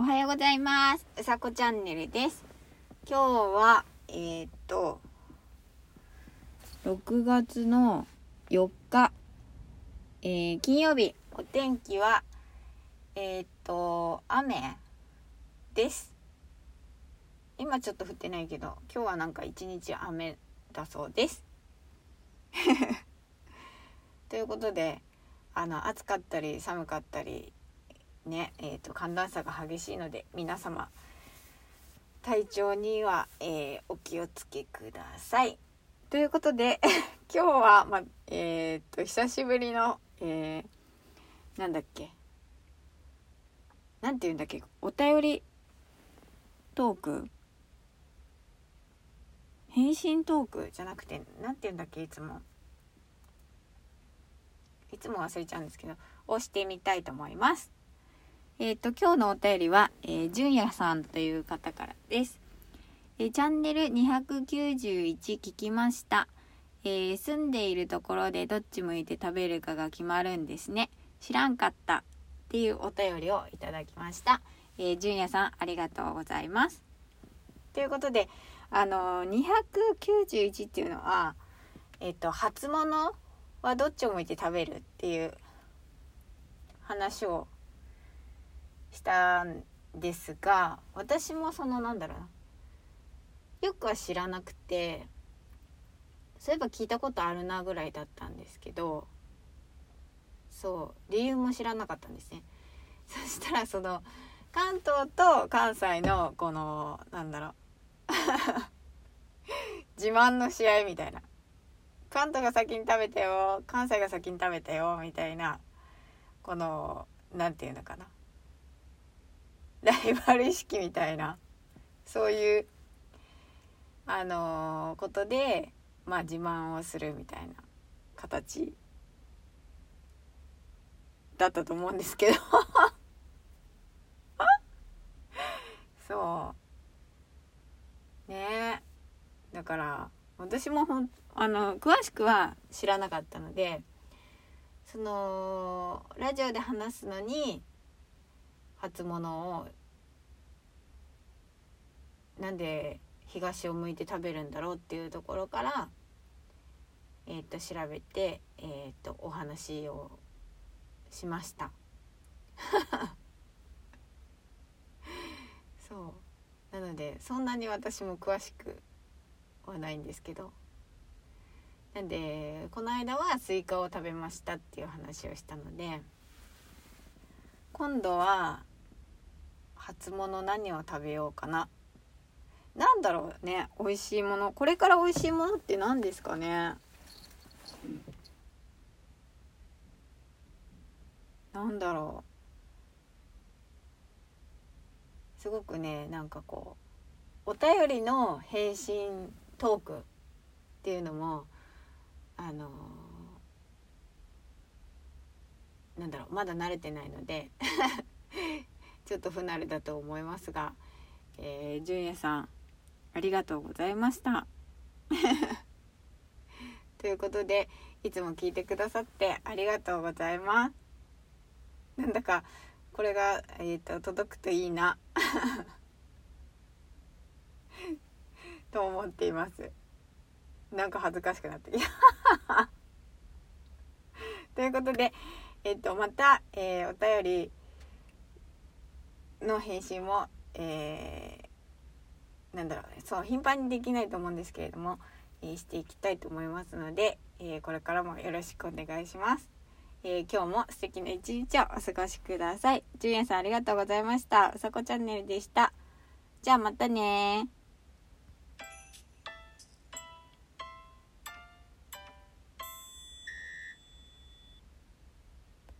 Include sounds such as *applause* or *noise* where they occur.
おはようございます。うさこチャンネルです。今日は、えー、っと、6月の4日、えー、金曜日、お天気は、えー、っと、雨です。今ちょっと降ってないけど、今日はなんか一日雨だそうです。*laughs* ということで、あの、暑かったり寒かったり、ねえーと、寒暖差が激しいので皆様体調には、えー、お気をつけください。ということで *laughs* 今日は、まえーと、久しぶりの、えー、なんだっけなんて言うんだっけお便りトーク？返信トークじゃなくてなんて言うんだっけいつもいつも忘れちゃうんですけどをしてみたいと思います。えっ、ー、と、今日のお便りは、えー、純也さんという方からです。えー、チャンネル291聞きました。えー、住んでいるところでどっち向いて食べるかが決まるんですね。知らんかったっていうお便りをいただきました。えー、純也さん、ありがとうございます。ということで、あのー、291っていうのは、えっ、と、初物はどっちを向いて食べるっていう話をしたんですが私もそのなんだろうよくは知らなくてそういえば聞いたことあるなぐらいだったんですけどそう理由も知らなかったんですね。*laughs* そしたらその関東と関西のこのなんだろう *laughs* 自慢の試合みたいな関東が先に食べたよ関西が先に食べたよみたいなこの何て言うのかな *laughs* ライバル意識みたいなそういうあのー、ことでまあ自慢をするみたいな形だったと思うんですけど。*laughs* そう。ね。だから私もほんあの詳しくは知らなかったのでそのラジオで話すのに初物をなんで東を向いて食べるんだろうっていうところから、えー、と調べて、えー、とお話をしました。*laughs* そうなのでそんなに私も詳しくはないんですけどなんでこの間はスイカを食べましたっていう話をしたので今度は初物何を食べようかな。なんだろうね。美味しいもの。これから美味しいものって何ですかね。なんだろう。すごくねなんかこうお便りの返信トークっていうのもあのー、なんだろう。まだ慣れてないので *laughs* ちょっと不慣れだと思いますが、えー、純也さんありがとうございました。*laughs* ということでいつも聞いてくださってありがとうございます。なんだかこれが、えーと、届くといいな *laughs* と思っています。なんか恥ずかしくなってきた。*laughs* ということで、えっ、ー、とまた、えー、お便りの返信も、えーなんだろうね。そう頻繁にできないと思うんですけれども、えー、していきたいと思いますので、えー、これからもよろしくお願いします、えー、今日も素敵な一日をお過ごしください。じゅんやさんありがとうございました。うさこチャンネルでした。じゃあまたね